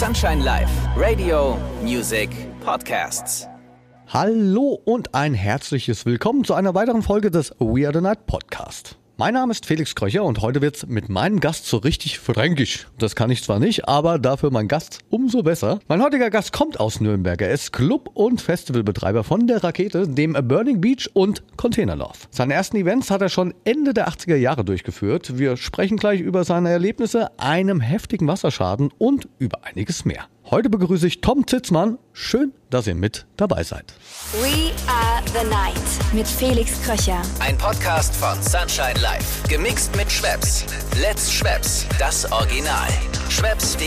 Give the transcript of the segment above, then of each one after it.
Sunshine Live, Radio, Music, Podcasts. Hallo und ein herzliches Willkommen zu einer weiteren Folge des We Are the Night Podcast. Mein Name ist Felix Kröcher und heute wird's mit meinem Gast so richtig fränkisch. Das kann ich zwar nicht, aber dafür mein Gast umso besser. Mein heutiger Gast kommt aus Nürnberg. Er ist Club- und Festivalbetreiber von der Rakete, dem Burning Beach und Container Love. Seine ersten Events hat er schon Ende der 80er Jahre durchgeführt. Wir sprechen gleich über seine Erlebnisse, einem heftigen Wasserschaden und über einiges mehr. Heute begrüße ich Tom Zitzmann. Schön, dass ihr mit dabei seid. We are the night mit Felix Kröcher. Ein Podcast von Sunshine Live. Gemixt mit Schwepps. Let's Schwepps. Das Original. Schwepps.de.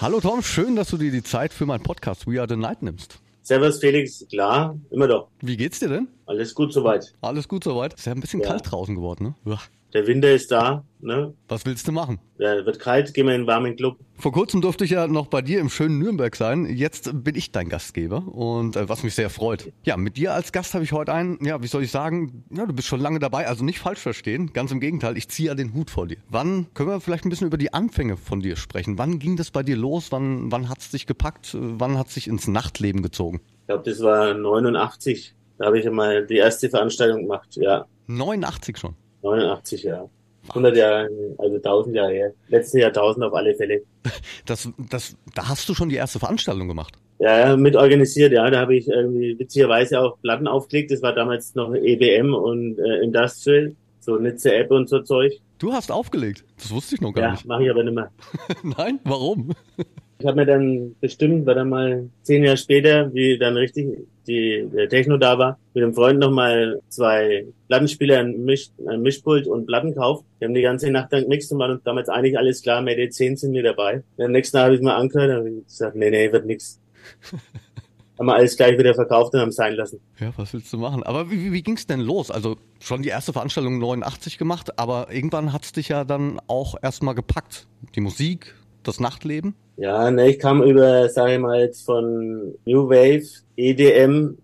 Hallo Tom, schön, dass du dir die Zeit für meinen Podcast We Are the Night nimmst. Servus Felix, klar, immer doch. Wie geht's dir denn? Alles gut soweit. Alles gut soweit? Ist ja ein bisschen Ja. kalt draußen geworden, ne? Uah. Der Winter ist da, ne? Was willst du machen? Ja, wird kalt, gehen wir in einen warmen Club. Vor kurzem durfte ich ja noch bei dir im schönen Nürnberg sein. Jetzt bin ich dein Gastgeber und äh, was mich sehr freut. Ja, mit dir als Gast habe ich heute einen, ja, wie soll ich sagen, ja, du bist schon lange dabei, also nicht falsch verstehen. Ganz im Gegenteil, ich ziehe ja den Hut vor dir. Wann können wir vielleicht ein bisschen über die Anfänge von dir sprechen? Wann ging das bei dir los? Wann, wann hat's dich gepackt? Wann hat's dich ins Nachtleben gezogen? Ich glaube, das war 89. Da habe ich einmal die erste Veranstaltung gemacht. Ja, 89 schon. 89, ja. 100 Jahre, also 1000 Jahre her. Letzte Jahrtausend auf alle Fälle. Das, das, da hast du schon die erste Veranstaltung gemacht. Ja, ja, mit organisiert, ja. Da habe ich irgendwie witzigerweise auch Platten aufgelegt. Das war damals noch EBM und äh, Industrial, so Nitze App und so Zeug. Du hast aufgelegt. Das wusste ich noch gar Ja, nicht. mache ich aber nicht mehr. Nein? Warum? Ich habe mir dann bestimmt, war dann mal zehn Jahre später, wie dann richtig die, der Techno da war, mit einem Freund nochmal zwei Plattenspieler, ein, Misch, ein Mischpult und Platten gekauft. Wir haben die ganze Nacht dann gemixt und waren uns damals eigentlich alles klar, mit den 10 sind wir dabei. Und am nächsten Tag habe ich mal angehört und hab ich gesagt, nee, nee, wird nix. haben wir alles gleich wieder verkauft und haben es sein lassen. Ja, was willst du machen? Aber wie, wie, wie ging's denn los? Also schon die erste Veranstaltung 89 gemacht, aber irgendwann hat's dich ja dann auch erstmal gepackt. Die Musik, das Nachtleben. Ja, ne, ich kam über, sage ich mal, jetzt von New Wave, EDM,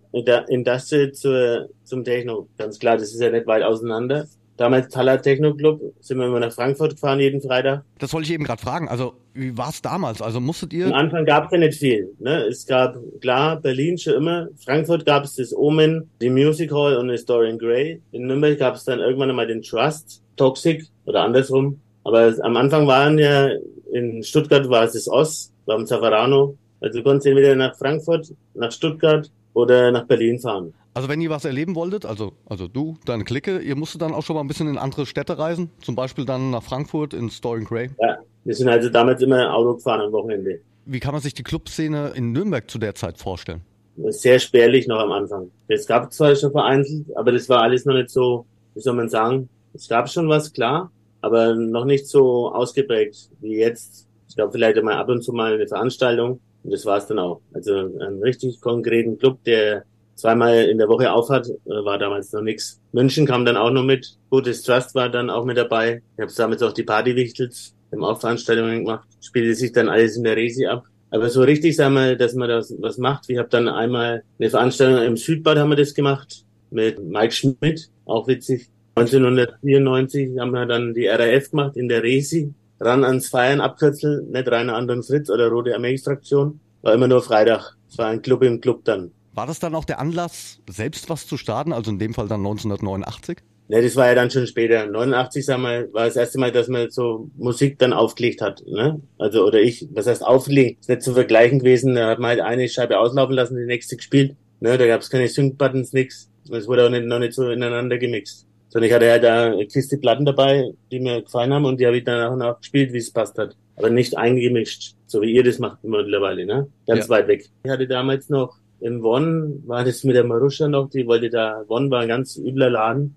Industrial zur, zum Techno. Ganz klar, das ist ja nicht weit auseinander. Damals Taller Techno Club, sind wir immer nach Frankfurt gefahren jeden Freitag. Das wollte ich eben gerade fragen. Also wie war's damals? Also musstet Am ihr... Anfang gab es ja nicht viel. Ne? Es gab, klar, Berlin schon immer. Frankfurt gab es das Omen, die Music Hall und das Dorian Gray. In Nürnberg gab es dann irgendwann einmal den Trust, Toxic oder andersrum. Aber es, am Anfang waren ja, in Stuttgart war es das war am Zafarano. Also du konntest entweder nach Frankfurt, nach Stuttgart oder nach Berlin fahren. Also wenn ihr was erleben wolltet, also, also du, deine Clique, ihr musstet dann auch schon mal ein bisschen in andere Städte reisen. Zum Beispiel dann nach Frankfurt ins Dorian Gray. Ja, wir sind also damals immer Auto gefahren am Wochenende. Wie kann man sich die Clubszene in Nürnberg zu der Zeit vorstellen? sehr spärlich noch am Anfang. Es gab zwar schon vereinzelt, aber das war alles noch nicht so, wie soll man sagen, es gab schon was, klar, aber noch nicht so ausgeprägt wie jetzt. Es gab vielleicht einmal ab und zu mal eine Veranstaltung und das war's dann auch. Also einen richtig konkreten Club, der zweimal in der Woche aufhat, äh, war damals noch nix. München kam dann auch noch mit. Gutes Trust war dann auch mit dabei. Ich habe damals auch die Partywichtels, wir haben auch Veranstaltungen gemacht. Spielte sich dann alles in der Resi ab. Aber so richtig, sagen wir, dass man das was macht. Ich habe dann einmal eine Veranstaltung im Südbad haben wir das gemacht mit Mike Schmidt, auch witzig. 1994 haben wir dann die RAF gemacht in der Resi. Ran ans Feiern, Abkürzel, nicht Rainer Anton Fritz oder Rote Armee-Extraktion. War immer nur Freitag. Es war ein Club im Club dann. War das dann auch der Anlass, selbst was zu starten? Also in dem Fall dann 1989? Ne, das war ja dann schon später. 89, sagen wir, war das erste Mal, dass man so Musik dann aufgelegt hat. Ne? Also, oder ich, was heißt auflegen? Ist nicht zu vergleichen gewesen. Da hat man halt eine Scheibe auslaufen lassen, die nächste gespielt. Ne? Da gab es keine Sync-Buttons, nix. Es wurde auch nicht, noch nicht so ineinander gemixt. Sondern ich hatte halt da Kiste Platten dabei, die mir gefallen haben und die habe ich dann und nach gespielt, wie es passt hat. Aber nicht eingemischt, so wie ihr das macht mittlerweile, ne? Ganz Ja. weit weg. Ich hatte damals noch in Bonn, war das mit der Maruscha noch, die wollte da, Bonn war ein ganz übler Laden,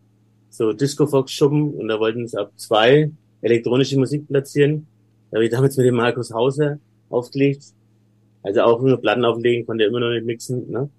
so Disco-Fox-Schuppen und da wollten sie ab zwei elektronische Musik platzieren. Da habe ich damals mit dem Markus Hauser aufgelegt. Also auch nur Platten auflegen, konnte er immer noch nicht mixen. Ne?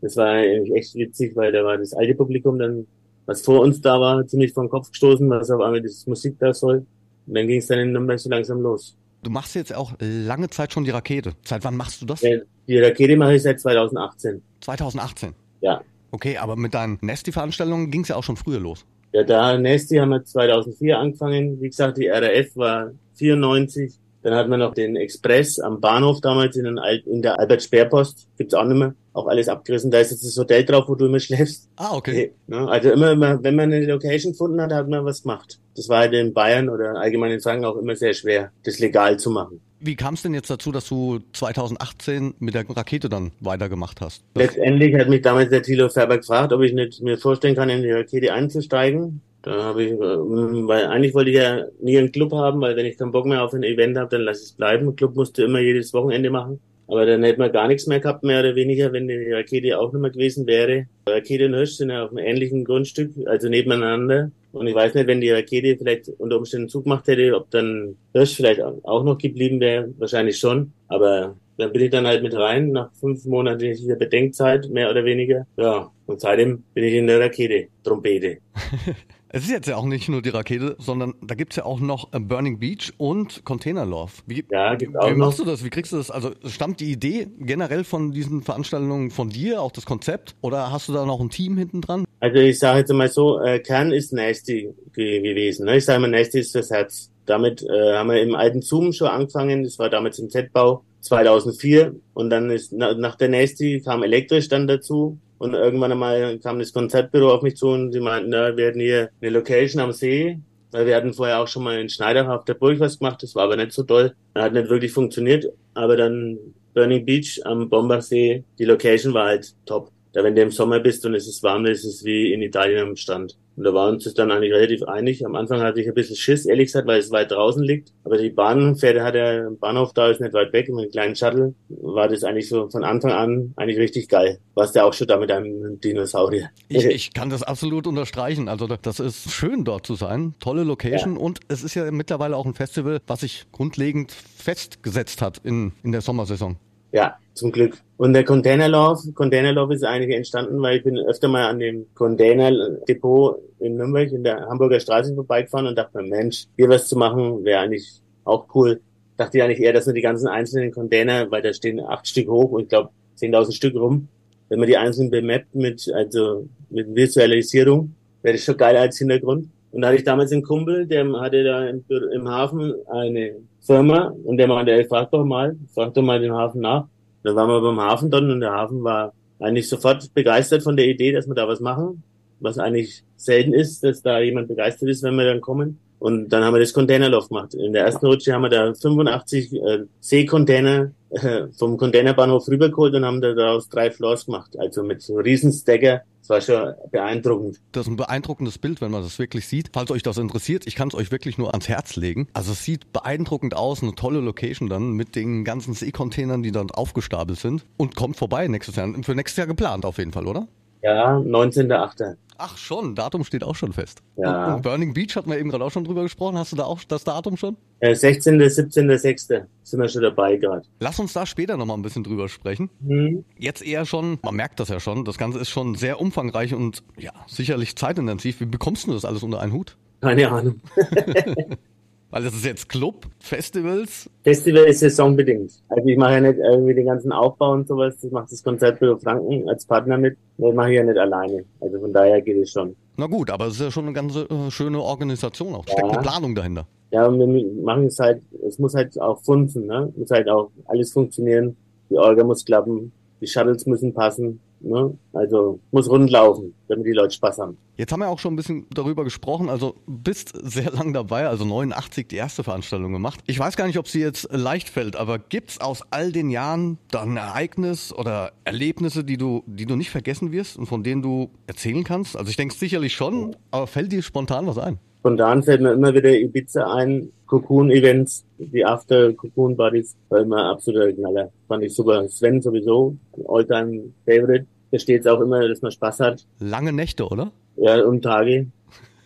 Das war eigentlich echt witzig, weil da war das alte Publikum dann, was vor uns da war, ziemlich vom Kopf gestoßen, was auf einmal das Musik da soll. Und dann ging es dann in Nürnberg so langsam los. Du machst jetzt auch lange Zeit schon die Rakete. Seit wann machst du das? Die Rakete mache ich seit 2018. 2018. Ja. Okay, aber mit deinen Nasty-Veranstaltungen ging es ja auch schon früher los. Ja, da Nasty haben wir 2004 angefangen. Wie gesagt, die RAF war 94. Dann hatten wir noch den Express am Bahnhof damals in, Al in der Albert-Speer-Post. Gibt's auch nicht mehr. Auch alles abgerissen. Da ist jetzt das Hotel drauf, wo du immer schläfst. Ah, okay. Ne? Also immer, immer, wenn man eine Location gefunden hat, hat man was gemacht. Das war halt in Bayern oder allgemein in Franken auch immer sehr schwer, das legal zu machen. Wie kam es denn jetzt dazu, dass du 2018 mit der Rakete dann weitergemacht hast? Letztendlich hat mich damals der Thilo Färber gefragt, ob ich nicht mir vorstellen kann, in die Rakete einzusteigen. Da habe ich, äh, weil eigentlich wollte ich ja nie einen Club haben, weil wenn ich keinen Bock mehr auf ein Event habe, dann lass es bleiben. Club musste immer jedes Wochenende machen. Aber dann hätte man gar nichts mehr gehabt, mehr oder weniger, wenn die Rakete auch nicht mehr gewesen wäre. Rakete und Hirsch sind ja auf einem ähnlichen Grundstück, also nebeneinander. Und ich weiß nicht, wenn die Rakete vielleicht unter Umständen zugemacht hätte, ob dann Hirsch vielleicht auch noch geblieben wäre. Wahrscheinlich schon. Aber dann bin ich dann halt mit rein, nach fünf monatlicher Bedenkzeit, mehr oder weniger. Ja, und seitdem bin ich in der Rakete, Trompete. Es ist jetzt ja auch nicht nur die Rakete, sondern da gibt's ja auch noch Burning Beach und Container Love. Wie, ja, auch wie machst du das? Wie kriegst du das? Also stammt die Idee generell von diesen Veranstaltungen von dir, auch das Konzept? Oder hast du da noch ein Team hinten dran? Also ich sage jetzt mal so, äh, Kern ist Nasty ge gewesen. Ne? Ich sage mal, Nasty ist das Herz. Damit äh, haben wir im alten Zoom schon angefangen. Das war damals im Z-Bau 2004. Und dann ist na, nach der Nasty kam elektrisch dann dazu. Und irgendwann einmal kam das Konzertbüro auf mich zu und sie meinten, na, wir hätten hier eine Location am See. Weil wir hatten vorher auch schon mal in Schneider auf der Burg was gemacht, das war aber nicht so toll. Hat nicht wirklich funktioniert. Aber dann Burning Beach am Bombersee, die Location war halt top. Da wenn du im Sommer bist und es ist warm, ist es wie in Italien am Strand. Und da waren uns das dann eigentlich relativ einig. Am Anfang hatte ich ein bisschen Schiss, ehrlich gesagt, weil es weit draußen liegt. Aber die Bahnpferde hat der Bahnhof da ist nicht weit weg, mit einem kleinen Shuttle. War das eigentlich so von Anfang an eigentlich richtig geil. Warst ja auch schon da mit einem Dinosaurier. Ich, ich kann das absolut unterstreichen. Also das ist schön dort zu sein. Tolle Location. Und es ist ja mittlerweile auch ein Festival, was sich grundlegend festgesetzt hat in, in der Sommersaison. Ja, zum Glück. Und der Containerlauf, Containerlauf ist eigentlich entstanden, weil ich bin öfter mal an dem Containerdepot in Nürnberg in der Hamburger Straße vorbeigefahren und dachte mir, Mensch, hier was zu machen, wäre eigentlich auch cool. Dachte ich eigentlich eher, dass wir die ganzen einzelnen Container, weil da stehen acht Stück hoch und ich glaube 10.000 Stück rum, wenn man die einzeln bemappt mit, also mit Visualisierung, wäre das schon geil als Hintergrund. Und da hatte ich damals einen Kumpel, der hatte da im, im Hafen eine Firma und der meinte, ey, frag doch mal, frag doch mal den Hafen nach. Dann waren wir beim Hafen dann und der Hafen war eigentlich sofort begeistert von der Idee, dass wir da was machen, was eigentlich selten ist, dass da jemand begeistert ist, wenn wir dann kommen. Und dann haben wir das Containerlauf gemacht. In der ersten Rutsche haben wir da 85 äh, Seekontainer äh, vom Containerbahnhof rübergeholt und haben da daraus drei Floors gemacht. Also mit so riesen Stacker. Das war schon beeindruckend. Das ist ein beeindruckendes Bild, wenn man das wirklich sieht. Falls euch das interessiert, ich kann es euch wirklich nur ans Herz legen. Also es sieht beeindruckend aus, eine tolle Location dann mit den ganzen Seekontainern, die dort aufgestapelt sind. Und kommt vorbei nächstes Jahr. Für nächstes Jahr geplant auf jeden Fall, oder? Ja, 19.8. Ach schon, Datum steht auch schon fest. Ja. Und, und Burning Beach hatten wir eben gerade auch schon drüber gesprochen. Hast du da auch das Datum schon? Äh, 16., 17., 6. sind wir schon dabei gerade. Lass uns da später nochmal ein bisschen drüber sprechen. Hm. Jetzt eher schon, man merkt das ja schon, das Ganze ist schon sehr umfangreich und ja, sicherlich zeitintensiv. Wie bekommst du das alles unter einen Hut? Keine Ahnung. Weil das ist jetzt Club, Festivals. Festival ist saisonbedingt. Also ich mache ja nicht irgendwie den ganzen Aufbau und sowas. Das macht das Konzertbüro Franken als Partner mit. Das mache ich ja nicht alleine. Also von daher geht es schon. Na gut, aber es ist ja schon eine ganz äh, schöne Organisation auch. Steckt Ja. eine Planung dahinter. Ja, und wir machen es halt, es muss halt auch funzen, ne? Muss halt auch alles funktionieren. Die Orga muss klappen, die Shuttles müssen passen, ne? Also muss rund laufen, damit die Leute Spaß haben. Jetzt haben wir auch schon ein bisschen darüber gesprochen. Also bist sehr lang dabei, also 89 die erste Veranstaltung gemacht. Ich weiß gar nicht, ob sie jetzt leicht fällt, aber gibt's aus all den Jahren dann ein Ereignis oder Erlebnisse, die du, die du nicht vergessen wirst und von denen du erzählen kannst? Also ich denke sicherlich schon, aber fällt dir spontan was ein? Spontan fällt mir immer wieder Ibiza ein, Cocoon-Events, die After-Cocoon-Buddies, war immer absoluter Knaller. Fand ich super. Sven sowieso, ein All-Time-Favorite. Da steht auch immer, dass man Spaß hat. Lange Nächte, oder? Ja, um Tage.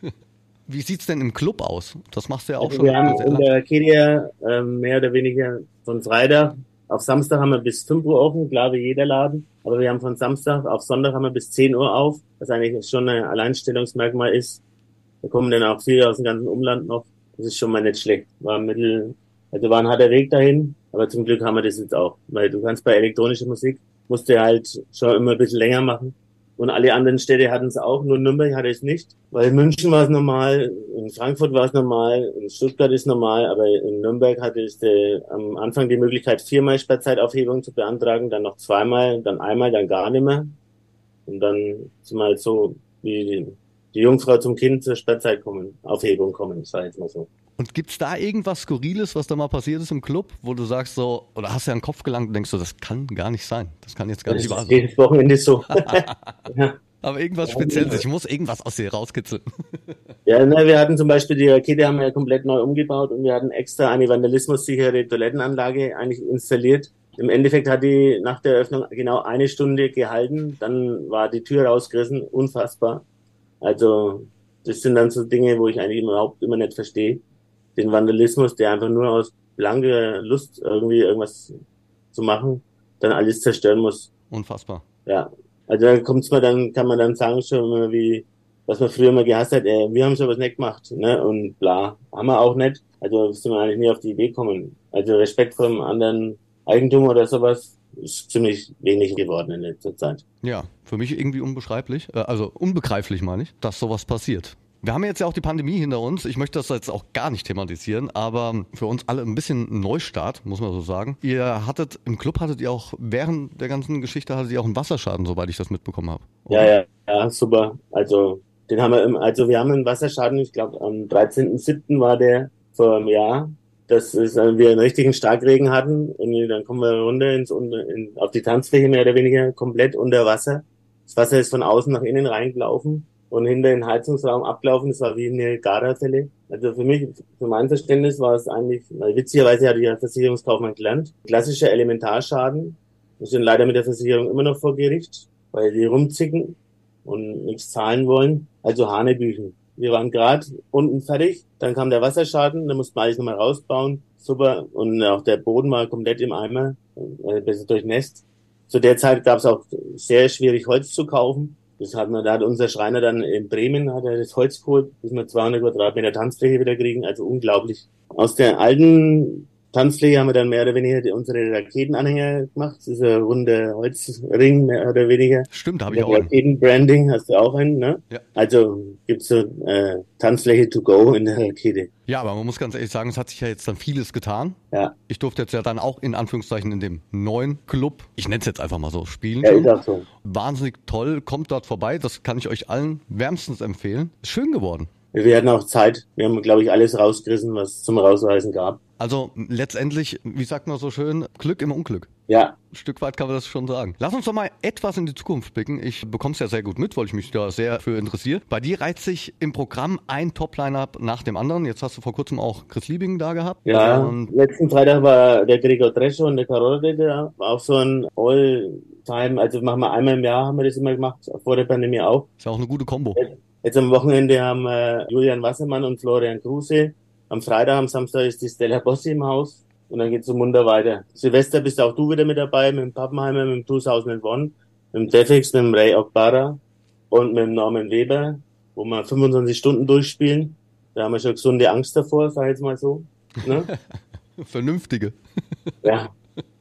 Wie sieht's denn im Club aus? Das machst du ja auch Also schon wir haben in der Arcadia ähm, mehr oder weniger von Freitag auf Samstag haben wir bis 5 Uhr offen, klar wie jeder Laden. Aber wir haben von Samstag auf Sonntag haben wir bis 10 Uhr auf, was eigentlich schon ein Alleinstellungsmerkmal ist. Da kommen dann auch viele aus dem ganzen Umland noch. Das ist schon mal nicht schlecht. War mittel, also war ein harter Weg dahin, aber zum Glück haben wir das jetzt auch. Weil du kannst bei elektronischer Musik, musst du halt schon immer ein bisschen länger machen. Und alle anderen Städte hatten es auch, nur Nürnberg hatte es nicht. Weil in München war es normal, in Frankfurt war es normal, in Stuttgart ist normal, aber in Nürnberg hatte es äh, am Anfang die Möglichkeit, viermal Sperrzeitaufhebung zu beantragen, dann noch zweimal, dann einmal, dann gar nicht mehr. Und dann sind wir halt so wie die, die Jungfrau zum Kind zur Sperrzeit kommen, Aufhebung kommen, ich jetzt mal so. Und gibt's da irgendwas Skurriles, was da mal passiert ist im Club, wo du sagst so, oder hast du ja einen Kopf gelangt und denkst so, das kann gar nicht sein. Das kann jetzt gar Das nicht wahr sein. jedes Wochenende so. ja. Aber irgendwas Spezielles, ich muss irgendwas aus dir rauskitzeln. Ja, ne, wir hatten zum Beispiel die Rakete haben wir ja komplett neu umgebaut und wir hatten extra eine vandalismussichere Toilettenanlage eigentlich installiert. Im Endeffekt hat die nach der Eröffnung genau eine Stunde gehalten, dann war die Tür rausgerissen, unfassbar. Also das sind dann so Dinge, wo ich eigentlich überhaupt immer nicht verstehe. Den Vandalismus, der einfach nur aus blanker Lust irgendwie irgendwas zu machen, dann alles zerstören muss. Unfassbar. Ja, also dann kommt's mal, dann kann man dann sagen schon wie, was man früher mal gehasst hat, äh, wir haben sowas nicht gemacht, ne, und bla, haben wir auch nicht. Also sind wir eigentlich nie auf die Idee gekommen. Also Respekt vor dem anderen Eigentum oder sowas ist ziemlich wenig geworden in letzter Zeit. Ja, für mich irgendwie unbeschreiblich, äh, also unbegreiflich meine ich, dass sowas passiert. Wir haben jetzt ja auch die Pandemie hinter uns. Ich möchte das jetzt auch gar nicht thematisieren, aber für uns alle ein bisschen ein Neustart, muss man so sagen. Ihr hattet, im Club hattet ihr auch, während der ganzen Geschichte hattet ihr auch einen Wasserschaden, soweit ich das mitbekommen habe. Ja, ja, ja, super. Also den haben wir, im, also wir haben einen Wasserschaden, ich glaube am 13.07. war der vor einem Jahr, dass äh, wir einen richtigen Starkregen hatten und dann kommen wir runter ins, in, auf die Tanzfläche mehr oder weniger komplett unter Wasser. Das Wasser ist von außen nach innen reingelaufen und hinter den Heizungsraum abgelaufen. Das war wie eine Garafälle. Also für mich, für mein Verständnis war es eigentlich, witzigerweise hatte ich ja Versicherungskaufmann gelernt, klassischer Elementarschaden. Wir sind leider mit der Versicherung immer noch vor Gericht, weil die rumzicken und nichts zahlen wollen. Also Hanebüchen. Wir waren gerade unten fertig, dann kam der Wasserschaden, dann mussten wir alles nochmal rausbauen. Super. Und auch der Boden war komplett im Eimer, äh, besser durchnässt. Zu der Zeit gab es auch sehr schwierig Holz zu kaufen. Das hat man, da hat unser Schreiner dann in Bremen hat er das Holz geholt, bis wir 200 Quadratmeter Tanzfläche wieder kriegen. Also unglaublich. Aus der alten Tanzfläche haben wir dann mehr oder weniger unsere Raketenanhänger gemacht. Ein runder Holzring, mehr oder weniger. Stimmt, da habe ich auch. Raketenbranding hast du auch einen, ne? Ja. Also gibt's so äh, Tanzfläche to go in der Rakete. Ja, aber man muss ganz ehrlich sagen, es hat sich ja jetzt dann vieles getan. Ja, Ich durfte jetzt ja dann auch in Anführungszeichen in dem neuen Club, ich nenne es jetzt einfach mal so, spielen. ja ist auch so. Wahnsinnig toll, kommt dort vorbei, das kann ich euch allen wärmstens empfehlen. Ist schön geworden. Wir hatten auch Zeit. Wir haben, glaube ich, alles rausgerissen, was es zum Rausreißen gab. Also letztendlich, wie sagt man so schön, Glück im Unglück. Ja, Ein Stück weit kann man das schon sagen. Lass uns doch mal etwas in die Zukunft blicken. Ich bekomme es ja sehr gut mit, weil ich mich da sehr für interessiere. Bei dir reiht sich im Programm ein Top-Line-Up nach dem anderen. Jetzt hast du vor kurzem auch Chris Liebing da gehabt. ja. Und Letzten Freitag war der Gregor Drescher und der Karotte da. War auch so ein All-Time, also machen wir einmal im Jahr, haben wir das immer gemacht, vor der Pandemie auch. ist ja auch eine gute Kombo. Jetzt am Wochenende haben wir Julian Wassermann und Florian Kruse. Am Freitag, am Samstag ist die Stella Bossi im Haus. Und dann geht's zum Munter weiter. Silvester bist auch du wieder mit dabei, mit dem Pappenheimer, mit dem 2001, mit dem Defix, mit dem Ray Okbara und mit dem Norman Weber, wo wir 25 Stunden durchspielen. Da haben wir schon gesunde Angst davor, sag ich jetzt mal so. Ne? Vernünftige. ja.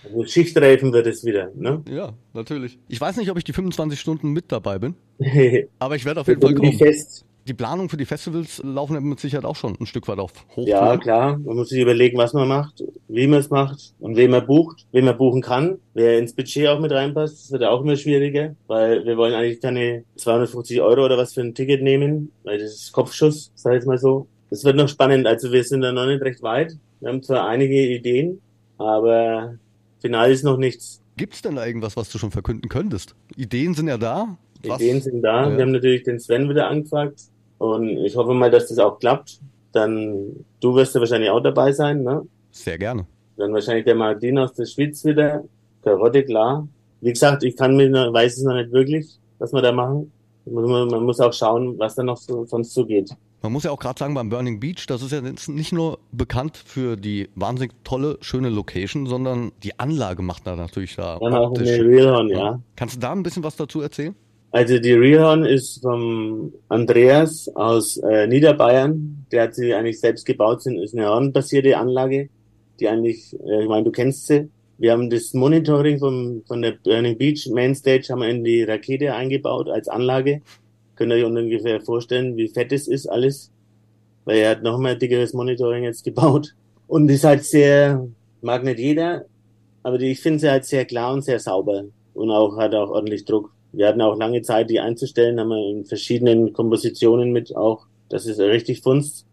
Also Schichtreifen wird es wieder, ne? Ja, natürlich. Ich weiß nicht, ob ich die 25 Stunden mit dabei bin, aber ich werde auf jeden Fall kommen fest. Die Planung für die Festivals laufen mit Sicherheit auch schon ein Stück weit auf Hochtouren. Ja, klar. Man muss sich überlegen, was man macht, wie man es macht und wen man bucht, wen man buchen kann, wer ins Budget auch mit reinpasst. Das wird auch immer schwieriger, weil wir wollen eigentlich keine 250 Euro oder was für ein Ticket nehmen, weil das ist Kopfschuss, sag ich jetzt mal so. Das wird noch spannend. Also wir sind da noch nicht recht weit. Wir haben zwar einige Ideen, aber final ist noch nichts. Gibt's denn da irgendwas, was du schon verkünden könntest? Ideen sind ja da. Was- Ideen sind da. Ja. Wir haben natürlich den Sven wieder angefragt und ich hoffe mal, dass das auch klappt. Dann, du wirst ja wahrscheinlich auch dabei sein, ne? Sehr gerne. Dann wahrscheinlich der Martin aus der Schweiz wieder. Karotte, klar. Wie gesagt, ich kann mir, weiß es noch nicht wirklich, was wir da machen. Man muss, man muss auch schauen, was da noch so, sonst so geht. Man muss ja auch gerade sagen, beim Burning Beach, das ist ja jetzt nicht nur bekannt für die wahnsinnig tolle, schöne Location, sondern die Anlage macht da natürlich da. Dann auch eine Realhorn, ja. Kannst du da ein bisschen was dazu erzählen? Also die Realhorn ist vom Andreas aus äh, Niederbayern. Der hat sie eigentlich selbst gebaut, sind ist eine hornbasierte Anlage, die eigentlich, äh, ich meine, du kennst sie, Wir haben das Monitoring vom, von der Burning Beach Mainstage haben wir in die Rakete eingebaut als Anlage. Könnt ihr euch ungefähr vorstellen, wie fett es ist alles. Weil er hat noch mal dickeres Monitoring jetzt gebaut. Und ist halt sehr, mag nicht jeder, aber die, ich finde sie halt sehr klar und sehr sauber. Und auch hat auch ordentlich Druck. Wir hatten auch lange Zeit, die einzustellen, haben wir in verschiedenen Kompositionen mit auch, das ist richtig funzt.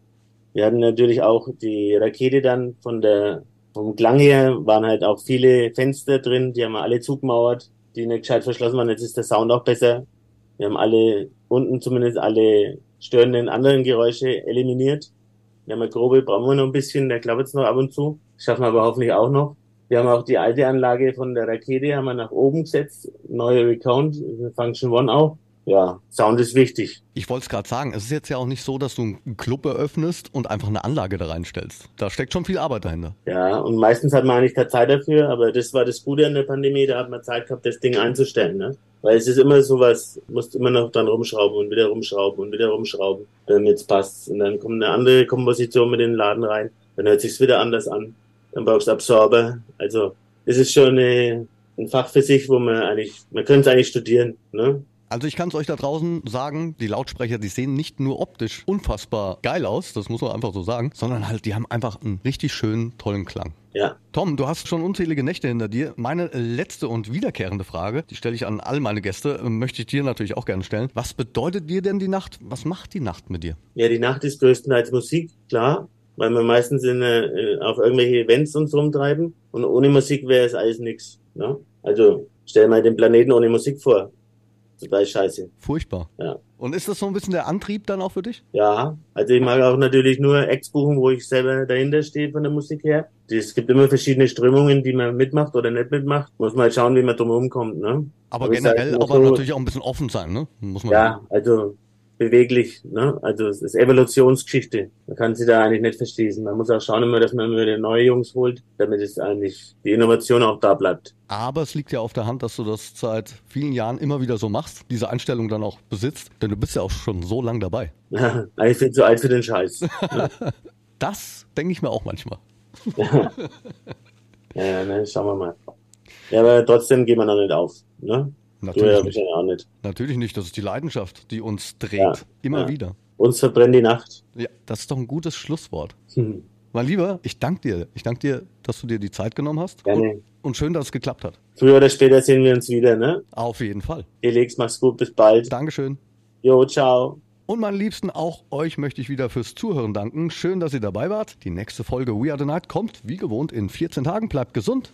Wir hatten natürlich auch die Rakete dann von der, vom Klang her waren halt auch viele Fenster drin, die haben wir alle zugemauert, die nicht gescheit verschlossen waren. Jetzt ist der Sound auch besser. Wir haben alle, unten zumindest alle störenden anderen Geräusche eliminiert. Wir haben eine grobe, brauchen wir noch ein bisschen, der klappt jetzt noch ab und zu. Schaffen wir aber hoffentlich auch noch. Wir haben auch die alte Anlage von der Rakete haben wir nach oben gesetzt, neue Recount, Function One auch. Ja, Sound ist wichtig. Ich wollte es gerade sagen, es ist jetzt ja auch nicht so, dass du einen Club eröffnest und einfach eine Anlage da reinstellst. Da steckt schon viel Arbeit dahinter. Ja, und meistens hat man eigentlich keine Zeit dafür, aber das war das Gute an der Pandemie, da hat man Zeit gehabt, das Ding einzustellen. Ne? Weil es ist immer so was, musst immer noch dann rumschrauben und wieder rumschrauben und wieder rumschrauben, damit es passt. Und dann kommt eine andere Komposition mit den Laden rein, dann hört sich's wieder anders an. Dann brauchst du Absorber. Also es ist schon eine, ein Fach für sich, wo man eigentlich, man könnte es eigentlich studieren. Ne? Also ich kann es euch da draußen sagen, die Lautsprecher, die sehen nicht nur optisch unfassbar geil aus, das muss man einfach so sagen, sondern halt, die haben einfach einen richtig schönen, tollen Klang. Ja. Tom, du hast schon unzählige Nächte hinter dir. Meine letzte und wiederkehrende Frage, die stelle ich an all meine Gäste, möchte ich dir natürlich auch gerne stellen. Was bedeutet dir denn die Nacht? Was macht die Nacht mit dir? Ja, die Nacht ist größtenteils Musik, klar, weil wir meistens in, äh, auf irgendwelche Events uns rumtreiben und ohne Musik wäre es alles nix. Ne? Also stell mal den Planeten ohne Musik vor total scheiße. Furchtbar. Ja. Und ist das so ein bisschen der Antrieb dann auch für dich? Ja, also ich mag auch natürlich nur Acts buchen, wo ich selber dahinter stehe von der Musik her. Es gibt immer verschiedene Strömungen, die man mitmacht oder nicht mitmacht. Muss man halt schauen, wie man drum kommt, ne? Aber, aber generell aber so, natürlich auch ein bisschen offen sein, ne? Muss man ja, sagen. also beweglich. Ne? Also es ist Evolutionsgeschichte. Man kann sie da eigentlich nicht verschließen. Man muss auch schauen immer, dass man immer wieder neue Jungs holt, damit es eigentlich die Innovation auch da bleibt. Aber es liegt ja auf der Hand, dass du das seit vielen Jahren immer wieder so machst, diese Einstellung dann auch besitzt, denn du bist ja auch schon so lang dabei. Ich bin zu alt für den Scheiß. das denke ich mir auch manchmal. ja, ja ne, schauen wir mal. Ja, aber trotzdem gehen wir noch nicht auf. Ne? Natürlich du, nicht. auch nicht. Natürlich nicht. Das ist die Leidenschaft, die uns dreht. Ja, Immer ja. wieder. Uns verbrennt die Nacht. Ja, das ist doch ein gutes Schlusswort. Hm. Mein Lieber, ich danke dir. Ich danke dir, dass du dir die Zeit genommen hast. Gerne. Und, und, schön, dass es geklappt hat. Früher oder später sehen wir uns wieder, ne? Auf jeden Fall. Felix, mach's gut. Bis bald. Dankeschön. Jo, ciao. Und meine Liebsten, auch euch möchte ich wieder fürs Zuhören danken. Schön, dass ihr dabei wart. Die nächste Folge We Are the Night kommt, wie gewohnt, in 14 Tagen. Bleibt gesund